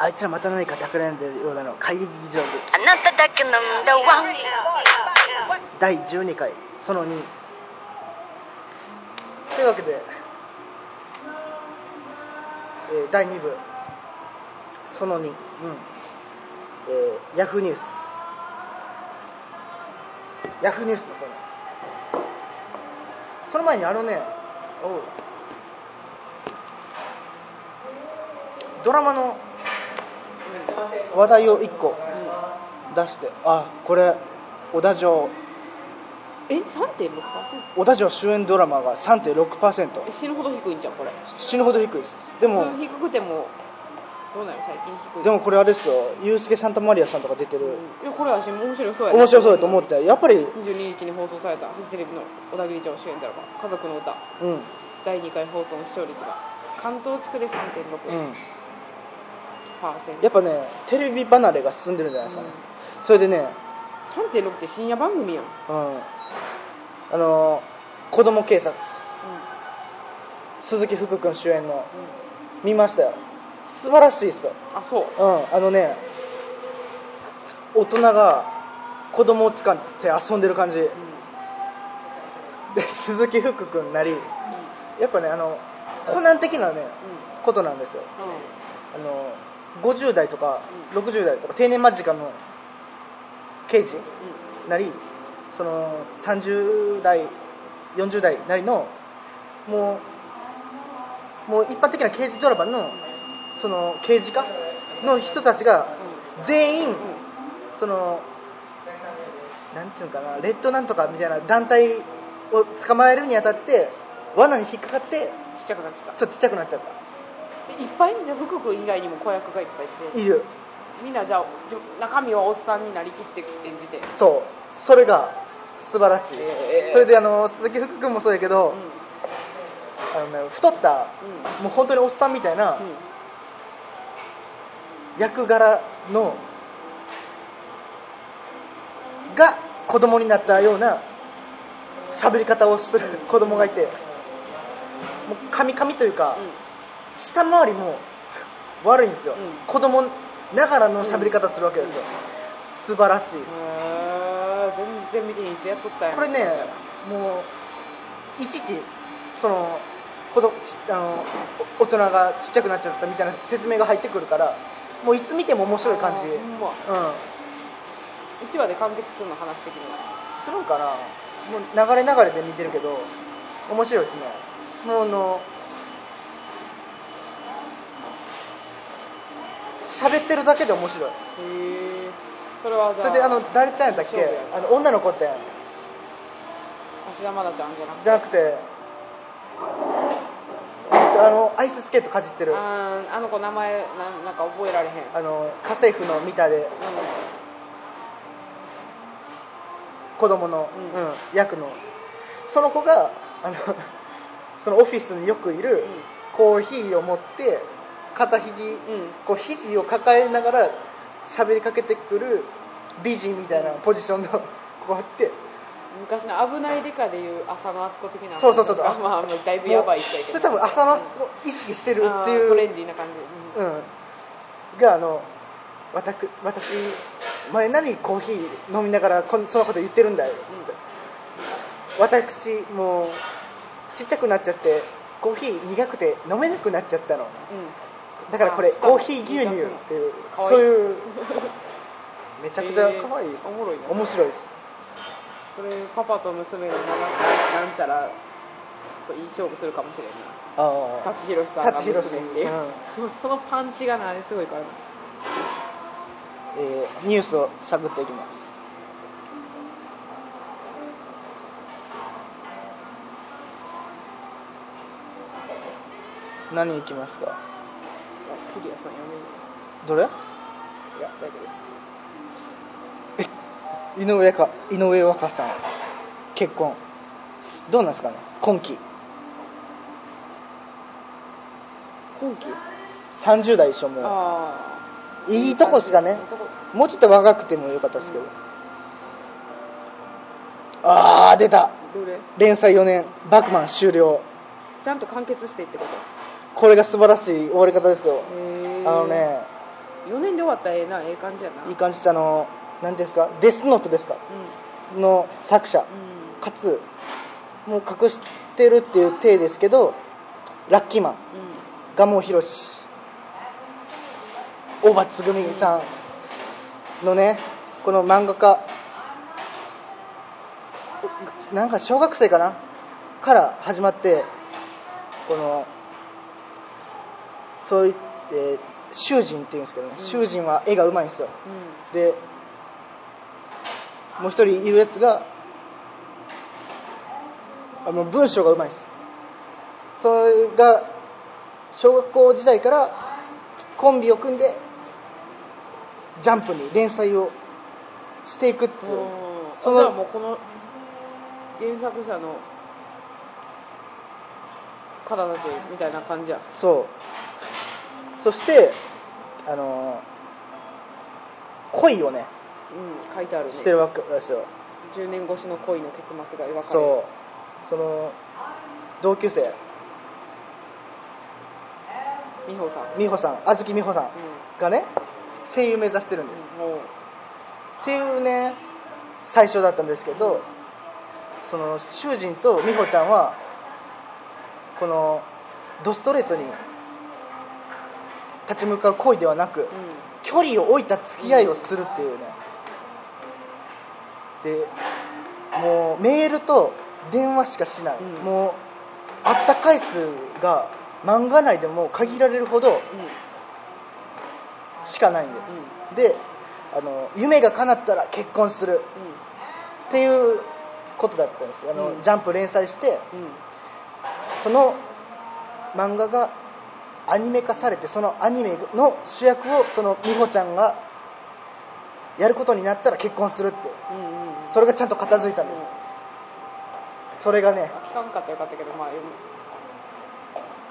あいつらまた何か企んでるようなの会議場で。あなただけなんだわ。第12回その2というわけで、えー第2部。その2、うん。えーヤフーニュースヤフーニュースのコーナーその前にあのねおう。ドラマの話題を1個出してあこれ小田城え3.6%小田城主演ドラマが3.6%え死ぬほど低いんじゃんこれ。死ぬほど低いです。でも低くてもどうなの最近低い。でもこれあれですよ。ユースケ・サンタマリアさんとか出てる、うん。いやこれは私面白そうやな面白そうだと思ってやっぱり22日に放送されたフジテレビの小田切長主演ドラマ「家族の歌。うん。うん」第2回放送の視聴率が。関東地区で3.6%、やっぱねテレビ離れが進んでるんじゃないですか。ね、それでね3.6って深夜番組やん、うん。うんあのー子供警察。鈴木福君主演の。見ましたよ。素晴らしいですよ。あそう。うん。あのね大人が子供を使って遊んでる感じ。で鈴木福君なりやっぱねあのコナン的なねことなんですよ。あの50代とか60代とか定年間近の刑事なりその30代40代なりのもうもう一般的な刑事ドラマのその刑事課の人たちが全員そのなんていうのかなレッドなんとかみたいな団体を捕まえるにあたって罠に引っかかってちっちゃくなってた。そうちっちゃくなっちゃっでいっぱいじゃあ福君以外にも子役がいっぱいいて。たいる。みんなじゃあ中身はおっさんになりきって演じて。そう。それが素晴らしい、へー。それであの鈴木福君もそうやけど、あのね、太ったうん。もう本当におっさんみたいなうん。役柄のが子供になったような喋り方をする子供がいて。もうカミカミというか、下回りも悪いんですよ、うん。子供ながらの喋り方するわけですよ、素晴らしいです、全然見てへんいつやっとったん。やこれねもういちいちその子供ちあのお大人がちっちゃくなっちゃったみたいな説明が入ってくるからもういつ見ても面白い感じ。うん。1話で完結するの話的には。するんかな。もう流れ流れで見てるけど面白いですね。もうあの喋ってるだけで面白い。へえそれはじゃあそれであの誰ちゃんやったっけ？あの女の子って。芦田愛菜ちゃんじゃなくてあのアイススケートかじってる。ああの子名前なんなんか覚えられへん。の家政婦のミタで。子供の、うん。うん役の。その子があのそのオフィスによくいるコーヒーを持って肩肘、うん。こう肘を抱えながら喋りかけてくる美人みたいなポジションの子があって。昔の危ないデカでいう浅野敦子的な。そうそうそうそう。あまあまあだいぶやばい人やけどそれ多分浅野を意識してるってあいう。ートレンディーな感じ、うん。うん、があの私私前何コーヒー飲みながらこんそんなこと言ってるんだよ。って私もうちっちゃくなっちゃってコーヒー苦くて飲めなくなっちゃったのだからこれコーヒー牛乳っていうかわいい。そういう めちゃくちゃ可愛いです、えーおもろいな。面白いです。これパパと娘のなんちゃらといい勝負するかもしれんな。ああ。舘ひろしさん。が娘っていう、そのパンチがなすごいからなえーニュースを探っていきます。何いきますか？あクリアさんやめるどれ？いや大丈夫です。井上か井上和香さん。結婚。どうなんですかね？今期。今期？30代でしょもう。いいとこっすかね？もうちょっと若くてもよかったですけど、ああ出た。どれ？連載4年。バクマン終了。ちゃんと完結してってこと？これが素晴らしい終わり方ですよ。あのね4年で終わったらええなええ感じやな。いい感じしたあの何ですかデスノートですかの作者うん。うんかつもう隠してるっていう体ですけどラッキーマン蒲生博士大場つぐみさんのねこの漫画家なんか小学生かなから始まってこのそういって囚人っていうんですけどね、うん。囚人は絵がうまいんですよ。うん。でもう一人いるやつがあの文章がうまいです。それが小学校時代からコンビを組んでジャンプに連載をしていくっていう。うんそのもうこの原作者の方たちみたいな感じや。そうそしてあの恋をねうん書いてあるね。してるわけですよ。10年越しの恋の結末が描かれる。そう。その同級生。美穂さん。美穂さん。あずき美穂さんうがね声優目指してるんです、んもう。っていうね最初だったんですけどその囚人と美穂ちゃんはこのドストレートに立ち向かう恋ではなく、うん。距離を置いた付き合いをするっていうね。でもうメールと電話しかしない、うん。もう会った回数が漫画内でも限られるほどしかないんです、であの夢が叶ったら結婚する。っていうことだったんです。あの、うん。ジャンプ連載してうんうん。その漫画がアニメ化されてそのアニメの主役をその美穂ちゃんがやることになったら結婚するって。それがちゃんと片付いたんです。それがね。聞かんかったらよかったけどまあ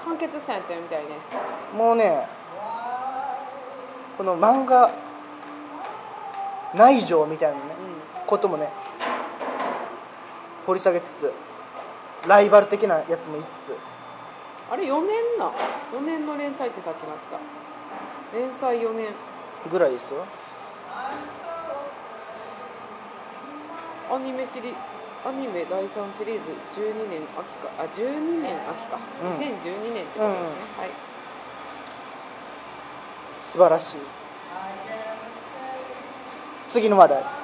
完結したんやったよみたいね。もうねこの漫画内情みたいなねうこともね掘り下げつつライバル的なやつも言いつつ。んあれ4年な。4年の連載ってさっきなってた連載4年。ぐらいですよ。アニメシリアニメ第3シリーズ12年秋か。あ12年秋か、うん。2012年ってことですね、うん。はい。素晴らしい。次の話題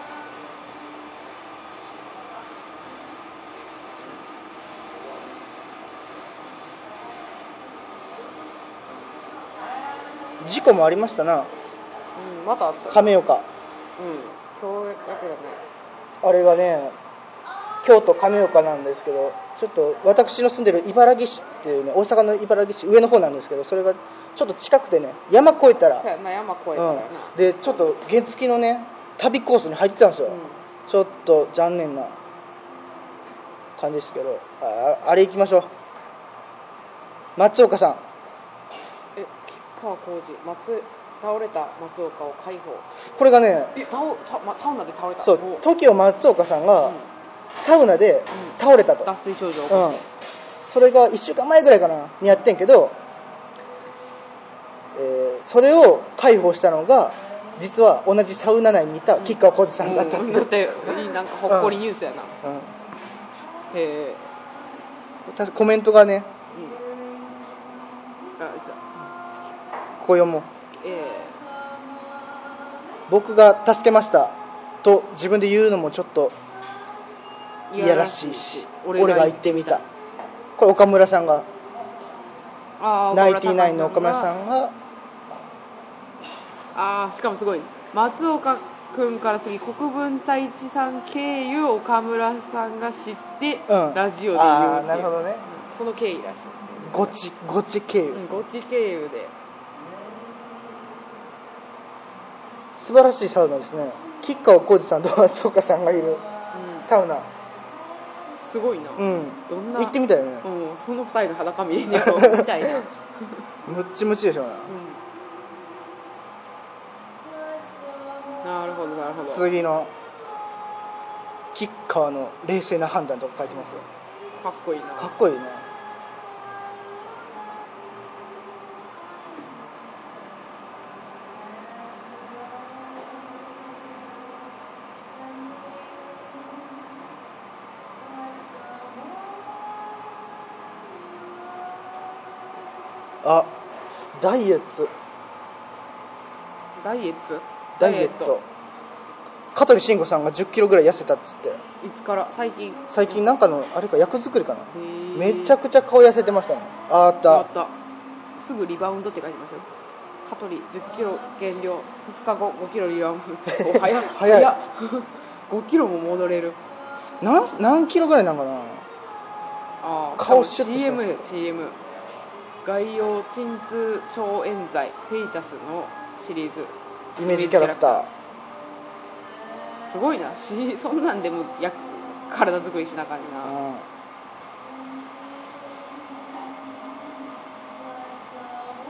事故もありましたな。うんまたあった。亀岡。うん今日だけだね。あれがね京都亀岡なんですけどちょっと私の住んでる茨城市っていうね大阪の茨城市上の方なんですけどそれがちょっと近くてね山越えたら。そうやな山越えたらな、うん、でちょっと原付のね旅コースに入ってたんですよ、うん。ちょっと残念な。感じですけど。ああれ行きましょう。松岡さん川浩司松倒れた松岡を解放。これがねサウナで倒れた。そうお TOKIO 松岡さんがうん。サウナで倒れたと、脱水症状を起うん。こして、それが1週間前ぐらいかなにやってんけど、えーそれを解放したのが実は同じサウナ内にいた吉川浩司さんだったっていう、うん。だってなんかほっこりニュースやな、うん。へえ確かコメントがねうん。あも。うえ。僕が助けましたと自分で言うのもちょっとえいやらしいし俺俺がが言ってみた。これ岡村さんがナインティナインの岡村さんんがああしかもすごい。松岡君から次国分太一さん経由岡村さんが知って、うん。ラジオで言うなるほどね。うんその経緯らしい。ゴチゴチ経由うんゴチ経由で素晴らしいサウナですね。吉川浩司さんと 松岡さんがいるうん。サウナ。すごいな、うん。どんな？行ってみたいよね。うん、その二人の裸見えねえよみたいな、うん、むっちむちでしょ。うねなるほどなるほど。次の吉川の冷静な判断とか書いてますよ。かっこいいな。かっこいいねあダイエット。ダイエット？ダイエット。香取慎吾さんが1 0キロぐらい痩せたっつって。いつから？最近。最近なんかのあれか役作りかな。めちゃくちゃ顔痩せてましたね。ああっあった。たすぐリバウンドって書いてますよ。香取1 0キロ減量。2日後5キロリバウンド。お早っ。早い。5キロも戻れる。何何キロぐらいなんかな。あー。顔シュッと CM よ CM 外用鎮痛消炎剤フェイタスのシリーズ。イメージキャラクター。すごいな。し そんなんでもや体作りしなあかんな。うん。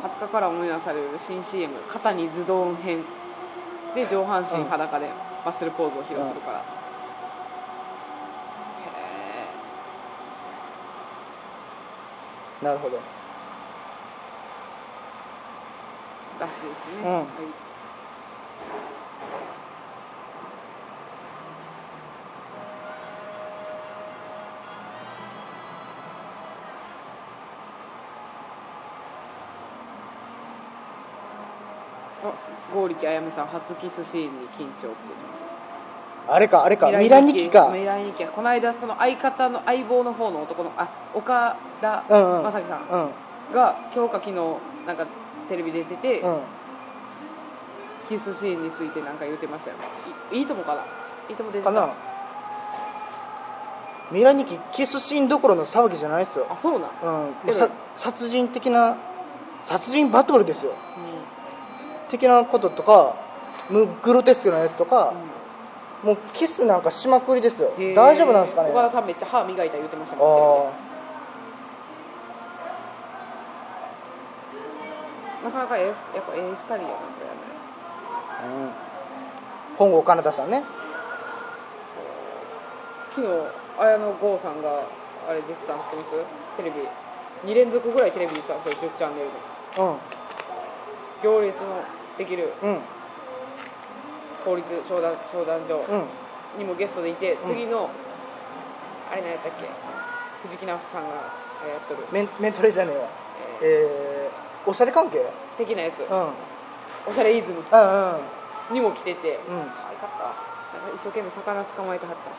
20日から思い出される新 CM 肩にズドン編。で上半身裸でマッスルポーズを披露するから、へなるほどえらしいですね、うん。はい。あ剛力あやめさん初キスシーンに緊張ってあれかあれか。ミラニキか。ミラニキこの間その相方の相棒の方の男のあ岡田うんうん。将生さんうん。が今日か昨日なんかテレビで出てて、うんキスシーンについてなんか言ってましたよいいいともかな？いいとも出てたかな。ミラニキキスシーンどころの騒ぎじゃないですよ。あそうなん、うん、殺人的な殺人バトルですよ。う的なこととかむグロテスクなやつとか、ん。もうキスなんかしまくりですよ。大丈夫なんですかね？岡田さんめっちゃ歯磨いた言ってましたもんあなかなかええやっぱええ二人やなこれやね。あ、うん、本郷奏多さんね。昨日綾野剛さんがあれ出てたん知ってます？テレビ。2連続ぐらいテレビにさそれ10チャンネルの行列のできる。うん。うん法律相談相談所うん。にもゲストでいて、うん。次のあれ何やったっけ？藤木直人さんがやっとる、メンメントレじゃねえわええー、おしゃれ関係？うんー的なやつ、うん。おしゃれイズム。うんにも来てて、うん。可愛かったなんか一生懸命魚捕まえてはった。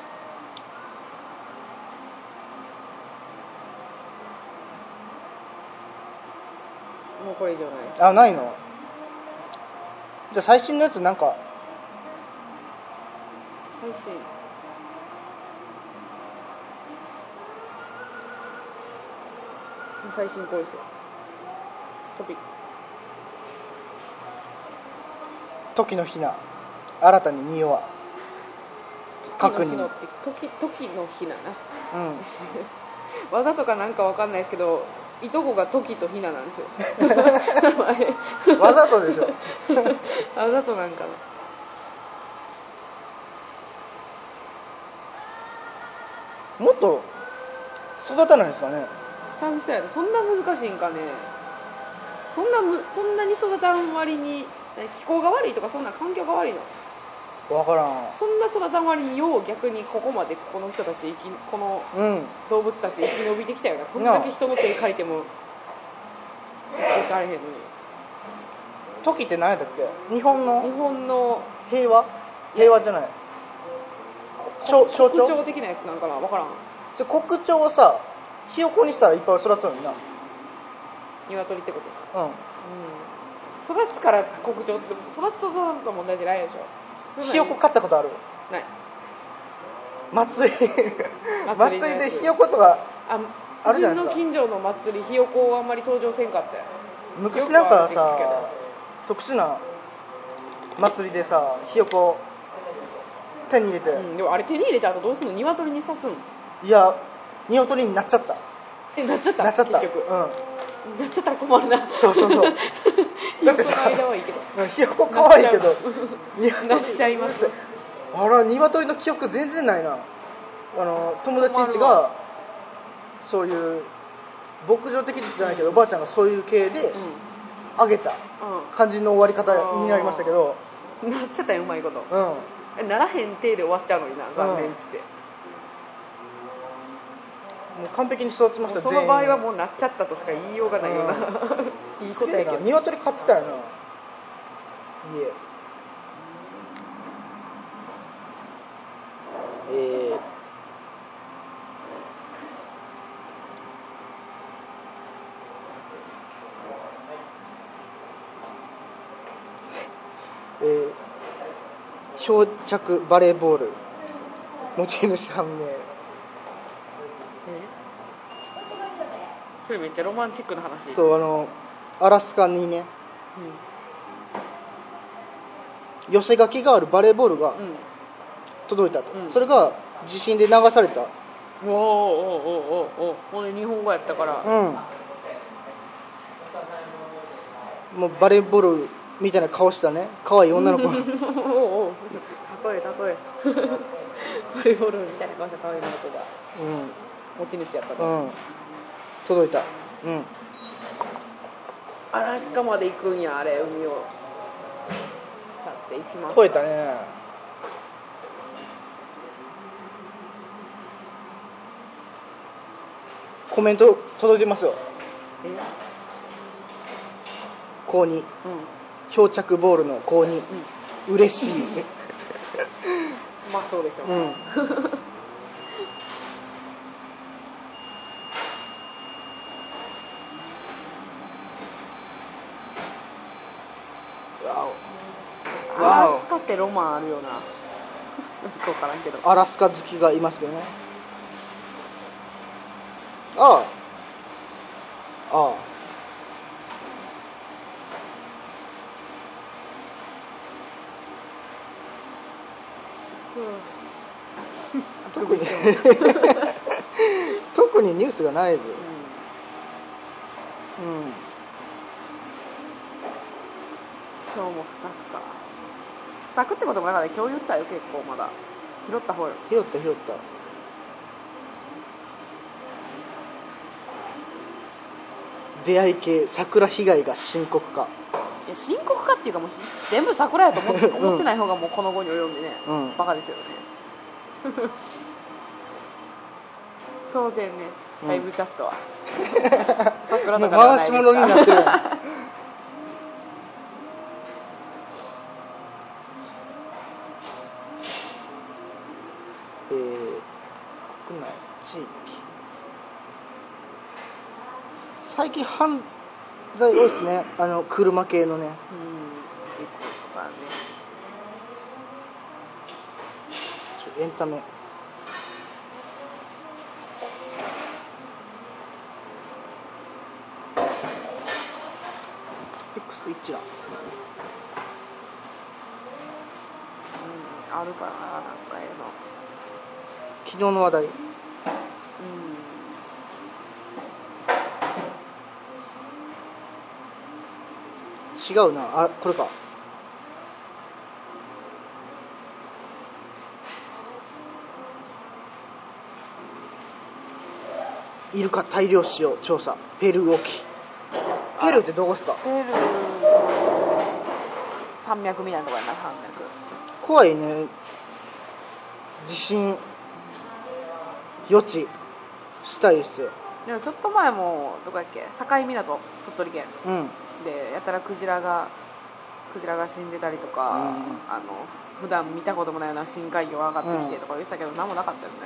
もうこれ以上ない。あないの？じゃあ最新のやつなんか？最新。最新これですよトピック時のひな。新たに匂わ確認時の時時の日な。なうん。技とかなんかわかんないですけどいとこが時とひななんですよ。わざとでしょ。わざとなんかな。もっと育たないですかね。寂しさやでそんな難しいんかねそんなむそんなに育たん割に何気候が悪いとかそんな環境が悪いの？わからん。そんな育たん割によう逆にここまでこの人たち生きこのうん。動物たち生き延びてきたよな。こんだけ人の手借りても生きてかれへんのに。時って何やったっけ？日本日の本の平和？平和じゃない。象徴鳥的なやつなんかな？分からん。それ国鳥をさひよこにしたらいっぱい育つのにな鶏ってことですか？うん。うん。育つから国鳥って育つと育つと問題じゃないでしょ。ひよこ飼ったことある？ない。祭り。祭りでひよことかああるじゃないですか。うちの近所の祭りひよこはあんまり登場せんかったよ。昔なんかよくあるって聞くけさ特殊な祭りでさひよこ手に入れて、うん、でもあれ手に入れた後どうすんの？鶏に刺すんいや鶏になっちゃったえなっちゃった。なっちゃった。結局、うん。なっちゃったら困るな。そうそうそう。だってさひよこ可愛いけど。なっちゃいます。あら鶏の記憶全然ないな。あの友達ん家がそういう牧場的じゃないけどおばあちゃんがそういう系であげたう感じの終わり方になりましたけど。ん、うん、なっちゃったようまいこと。うん。えならへん手で終わっちゃうのにな残念っつって、もう完璧に育ちました。その場合はもうなっちゃったとしか言いようがないような、いいことやけど鶏飼ってたよな。家。えー。えー。漂着バレーボール。持ち主判明えそれめっちゃロマンチックな話。う、そうあのアラスカにね。寄せ書きがあるバレーボールがうん。うん届いたと、うん。それが地震で流された。おおおおおおおほんで日本語やったから、うん。もうバレーボールみたいな顔したね。可愛い女の子。おおおお例え例え。バレーボールみたいな顔した可愛い女の子がう持ち主やったと、んうん届いた。うん。アラスカまで行くんやあれ海を去っていきます。超えたね。コメント届いてますよ。え？高2うん。漂着ボールの高2嬉しい。まあそうでしょう、うん わアラスカってロマンあるよな。そうからんけど。おアラスカ好きがいますけどね。ああ。ああ。特に。特にニュースがないぞ。うん。うん。今日も不作か不作ってこともなかった今日言ったよ結構まだ。拾った方よ。拾った拾った。出会い系桜被害が深刻化。いや深刻かっていうかもう全部桜やと思ってうん思ってない方がもうこの後に及んでね、うん。バカですよね。そうだよね。うん。ライブチャットは、うとかではないですか。回し物になってる国内地域。最近犯罪多いですね。あの車系のね。うん事故とかね。ちょエンタメ。X 一覧うんあるかななんかええの昨日の話題。うん。違うな。あこれか。イルカ大量死を調査。ペルー沖ペルーってどこっすか？ペルー。山脈みたいなとこやな山脈。怖いね。地震予知したいっすよ。でもちょっと前もどこやっけ？境港鳥取県うん。でやたらクジラがクジラが死んでたりとか、うん。あの普段見たこともないような深海魚が上がってきてとか言ってたけど、何もなかったよね。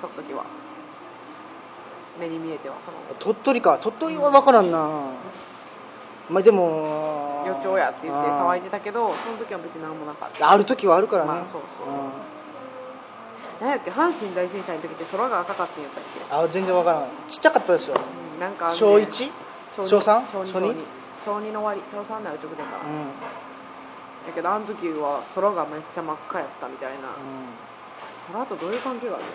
その時は。目に見えてはその。鳥取か。鳥取は分からんな。まあでも予兆やって言って騒いででたけどその時は別に何もなかった。ある時はあるからね、まあそうそう。うん何やっけ阪神大震災の時って空が赤かってんやったっけ、あ全然分からん。ちっちゃかったでしょうん、なんかね。小 1? 小小三？小2小二？小二小2の終わり。小3なら直前かな、うん、うんだけどあの時は空がめっちゃ真っ赤やったみたいな、空とどういう関係があるの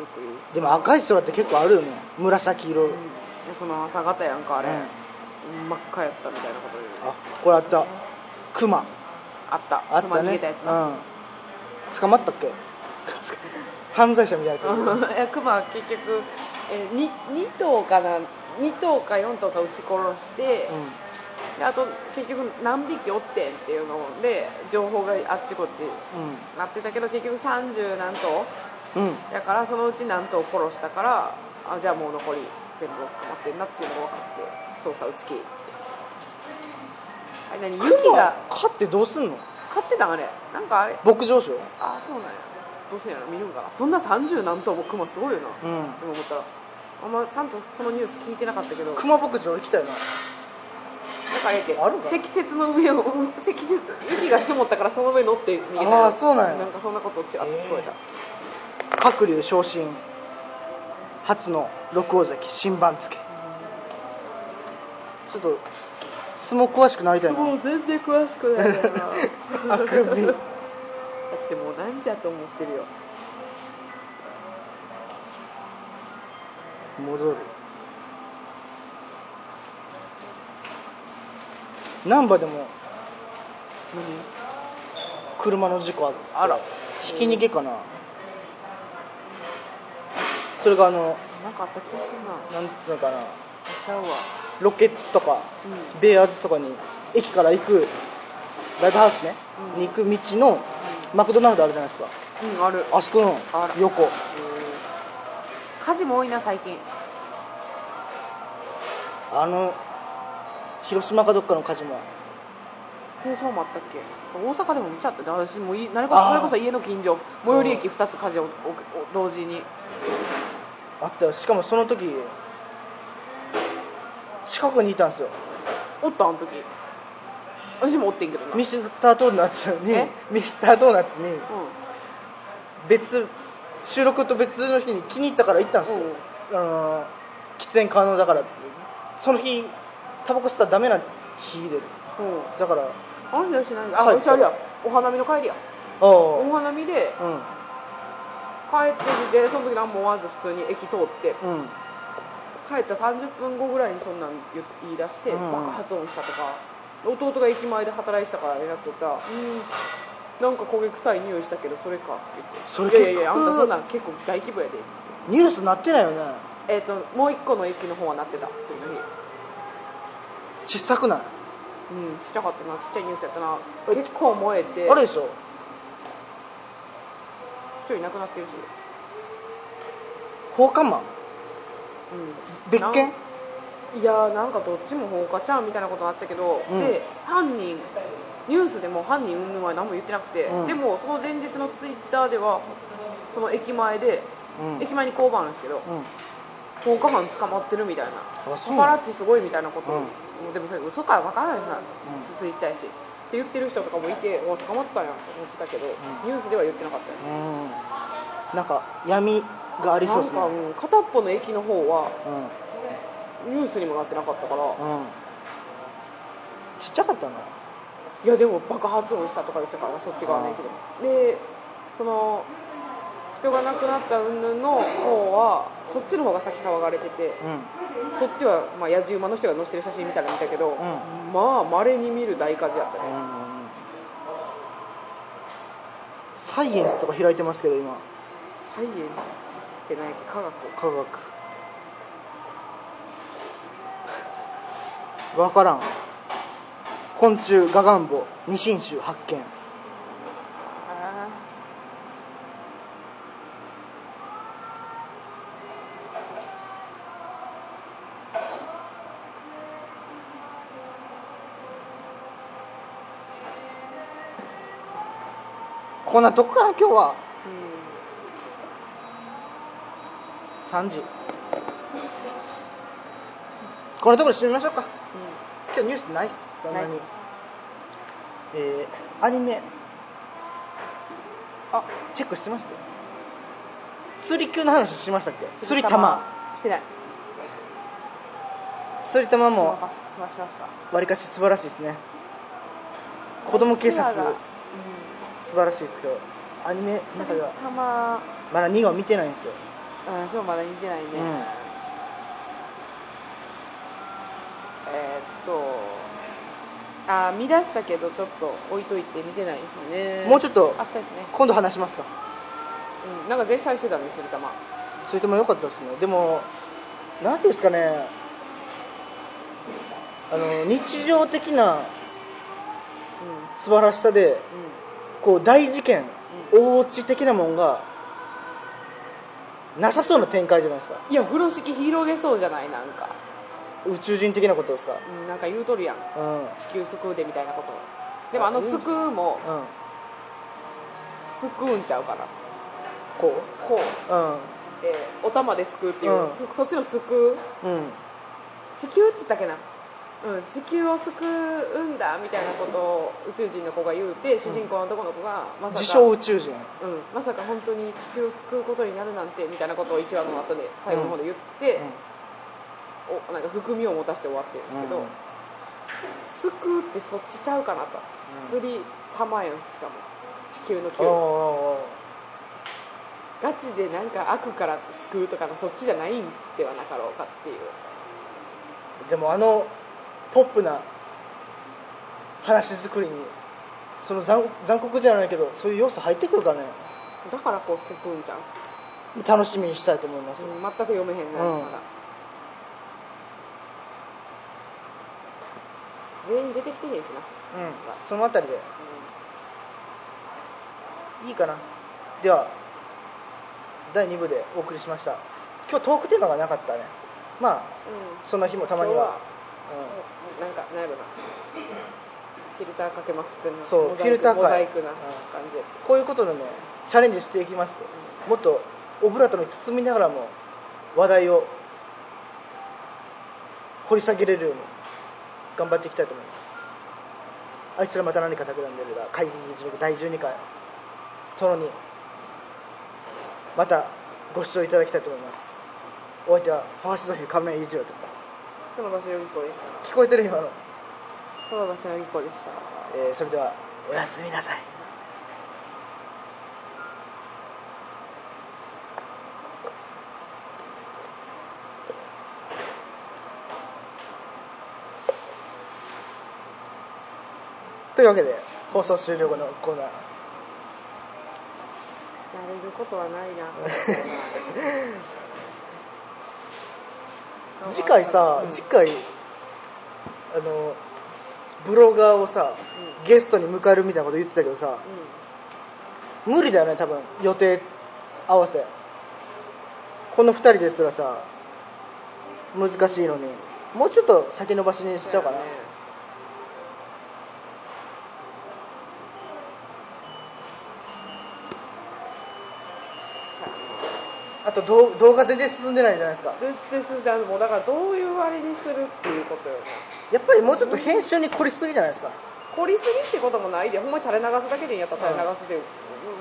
よく言う。でも赤い空って結構あるよね。紫色、うん。でその朝方やんかあれ、真っ赤やったみたいなこと言う。あこれあった。クマあった。あったね。熊逃げたやつな、うん。捕まったっけ？犯罪者みた いなクマは結局、えー、2, 2頭かな2頭か4頭か撃ち殺して、であと結局何匹おってんっていうので情報があっちこっちなってたけど結局30何頭うん。うんだからそのうち何頭殺したからあじゃあもう残り全部捕まってんなっていうのが分かって捜査打ち切り。あれ何雪が熊飼ってどうすんの？買ってたんあれ。なんかあれ。牧場所？あそうなんやどうせんやろ見るんかな。そんな30何頭もクマすごいよな、うん。今思ったら。あんまちゃんとそのニュース聞いてなかったけど。熊牧場行きたいな。なんかあれやけあるんか？積雪の上を 積雪雪が積もったからその上乗って逃げたあーそうなんや。なんかそんなことちらっと聞こえた、鶴竜昇進。初の六大関新番付。ちょっと相撲詳しくなりたいな。もう全然詳しくないよな。あくび。だってもう何時やと思ってるよ。戻る。難波でも。車の事故あってあら。ひき逃げかな。それがあのなんかあった気がするな。なんつうのかな。ちゃうわ。ロケッツとか、うベアーズとかに駅から行くライブハウスね、うん。に行く道のマクドナルドあるじゃないですか。うんある。あそこのあら横。火事も多いな最近。あの広島かどっかの火事も。広島もあったっけ？大阪でも見ちゃった。私もいなれこあー。それこそ家の近所。最寄り駅2つ火事を同時に。あったよ。しかもその時近くにいたんですよ。おったあの時私もおってんけどな。ミスタードーナツにえ？ミスタードーナツにう別収録と別の日に気に入ったから行ったんですよ、あの喫煙可能だからっつってその日タバコ吸ったらダメな日で。んうん。だからあの日だしない。あはい私あれやお花見の帰りや。あおあ花見でうん。帰ってきてその時何も思わず普通に駅通ってうん。帰った30分後ぐらいにそんなん言言い出してうん。爆発音したとか弟が駅前で働いてたから連絡取った。ら「うん。なんか焦げ臭い匂いしたけどそれか」って言って「いやいやいやあんたそんなん結構大規模やで」ってニュースなってないよね。えっ、ともう一個の駅の方はなってた次。の日小さくない？うんちっちゃかったな。ちっちゃいニュースやったな。え結構燃えて。あれでしょ？一人亡くなってるし。放火魔？うん。別件？いやーなんかどっちも放火ちゃんみたいなことになったけど、うん。で犯人ニュースでも犯人云々は何も言ってなくて、うん。でもその前日のツイッターではその駅前で、うん。駅前に交番あるんですけど、うん。放火犯捕まってるみたいな。あそう。パパラッチすごいみたいなことでもそれ嘘か分からないじゃん、ん。ツイッターやし。って言ってる人とかもいてうわ捕まったんやと思ってたけど、ん。ニュースでは言ってなかったようん。なんか闇がありそうですね。か、うん片っぽの駅の方はうんニュースにもなってなかったから、うん。ちっちゃかったないやでも爆発音したとか言ってたからそっち側の駅でも。でその人が亡くなった云々の方はそっちの方が先騒がれててうん。そっちは、まあ、野じ馬の人が載せてる写真見たら見たけど、ん。まあ稀に見る大火事やったね、うん。サイエンスとか開いてますけど今。サイエンスって何やっけ？科学。科学わからん。昆虫ガガンボ二新種発見。こんなとこかな今日は？3時。このところで締めましょうか。今日ニュースないっす。そんなに。えー、アニメ。あチェックしてました釣り級の話しましたっけ？釣り玉してない。釣り玉も。わりかし素晴らしいですね。子供警察。素晴らしいですけどアニメの中ではまだ2話見てないんですよ。うんそうまだ見てないね、うんえーっとあー見出したけどちょっと置いといて見てないですね。もうちょっと明日ですね。今度話しますか。うんなんか絶賛してたの釣り玉それとも良かったですね。でもなんていうんですかね。あの日常的なう素晴らしさでんうん。こう大事件、大落ち的なもんがなさそうな展開じゃないですか。いや風呂敷広げそうじゃない？なんか、宇宙人的なことですかうん、なんか言うとるやん。うん。うん地球救うでみたいなこと。でもあの救うも救うんちゃうかなここう、ううん。えーお玉ですくうっていう、うん。そそっちの救う？うん。地球っつったっけな？うん、地球を救うんだみたいなことを宇宙人の子が言うて主人公の男の子がまさか自称宇宙人。うん、まさか本当に地球を救うことになるなんてみたいなことを1話の後で最後の方で言って、おなんか含みを持たせて終わってるんですけど、うん。救うってそっちちゃうかなと、うん。釣り玉やんしかも。地球のお球おガチでなんか悪から救うとかのそっちじゃないんではなかろうかっていう。ーでもあのポップな話作りにその残残酷じゃないけどそういう要素入ってくるかね。だからこう救うんじゃん、楽しみにしたいと思います、うん全く読めへんな、うん。まだ全員出てきてへんしな、うん。そのあたりで。いいかな。では第2部でお送りしました。今日トークテーマがなかったね。まあうん。そんな日もたまには。今日なんかなんやろな。フィルターかけまくってるのそうフィルターか。モザイクな感じ。で、こういうことでねチャレンジしていきます。もっとオブラートに包みながらも話題を掘り下げれるように頑張っていきたいと思いますあいつらまた何か企んでるが会議議事録第12回その2またご視聴いただきたいと思います。お相手はファーシソフィー仮面裕次郎と。その場所よぎこでした。聞こえてる今の、その場所よぎこでした。えーそれではおやすみなさいというわけで放送終了後のコーナー。やれることはないな。次回さ、うん。次回あのブロガーをさ、ゲストに迎えるみたいなこと言ってたけどさ無理だよね多分。予定合わせ。この2人ですらさ難しいのに。もうちょっと先延ばしにしちゃおうかな、そうやねそうやなあと動動画全然進んでないじゃないですか。全然進んでない。もうだからどういう割にするっていうことよやっぱりもうちょっと編集に凝りすぎじゃないですか。凝りすぎってこともない。でほんまに垂れ流すだけでいいんやったら垂れ流すで、う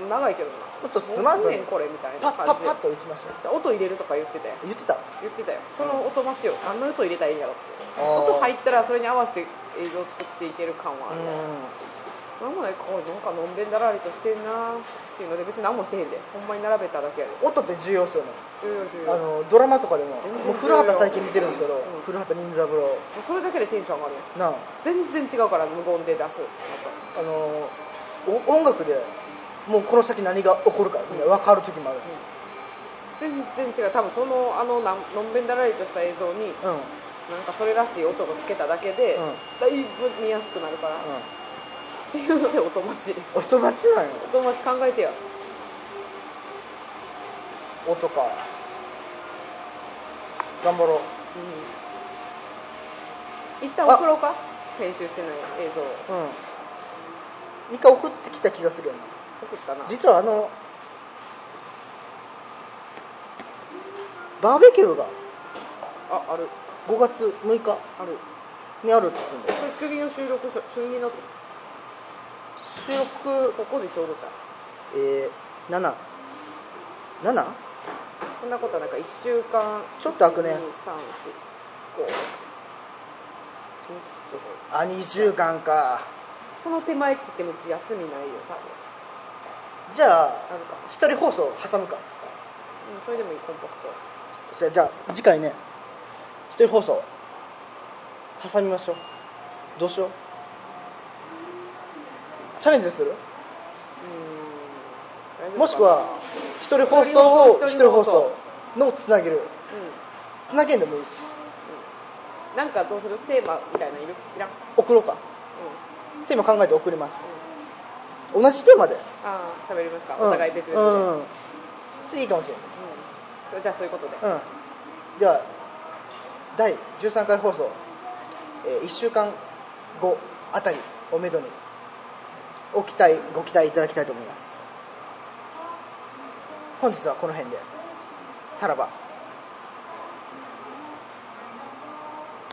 ん長いけどな。もっとすんねんこれみたいパな感じッパッパッと打ちましょう。音入れるとか言ってたよ。言ってた。言ってたよ。その音待ちよ何の音入れたらいいんやろって。音入ったらそれに合わせて映像作っていける感はある。うなんもない。かおいなんかのんべんだらりとしてんなっていうので別に何もしてへんで。ほんまに並べただけやで。ん音って重要っすよね重要重要。あのドラマとかでももう古畑最近見てるんですけど、うん。古畑任三郎。もうそれだけでテンション上がるよなあ。全然違うから無言で出す。あのお音楽でもうこの先何が起こるかみんな分かる時もある。全然違う。多分そのあのなんのんべんだらりとした映像にうん。うんなんかそれらしい音をつけただけで、うん。だいぶ見やすくなるから、っていうので音待ち。音待ちなんよ音待ち考えてよ音か。頑張ろう。うん。一旦送ろうか？編集してない映像を。うん。一回送ってきた気がするよね送ったな。実はあのバーベキューがあある。5月6日ある。にあるって言うんでこれ次の収録し次の収録ここでちょうどさえー、7 7? そんなことはなんか1週間ちょっと空くね。2 3 4 5あ2週間か。その手前切ってもうち休みないよ多分。じゃあ一人放送挟むか。うんそれでもいいコンパクト。じゃあじゃあ次回ね。一人放送挟みましょう。どうしようチャレンジする？もしくは一人放送を一人放送のつなげる。うん。つなげんでもいいし。うん。なんかどうする？テーマみたいなのいる？いらん？うん送ろうか。テーマ考えて送ります。同じテーマで。ああ喋りますか？お互い別々で、うん。うん。いいかもしれないじゃあそういうことで、うん。では第13回放送、え1週間後あたりをめどにお期待ご期待いただきたいと思います。本日はこの辺で。さらば。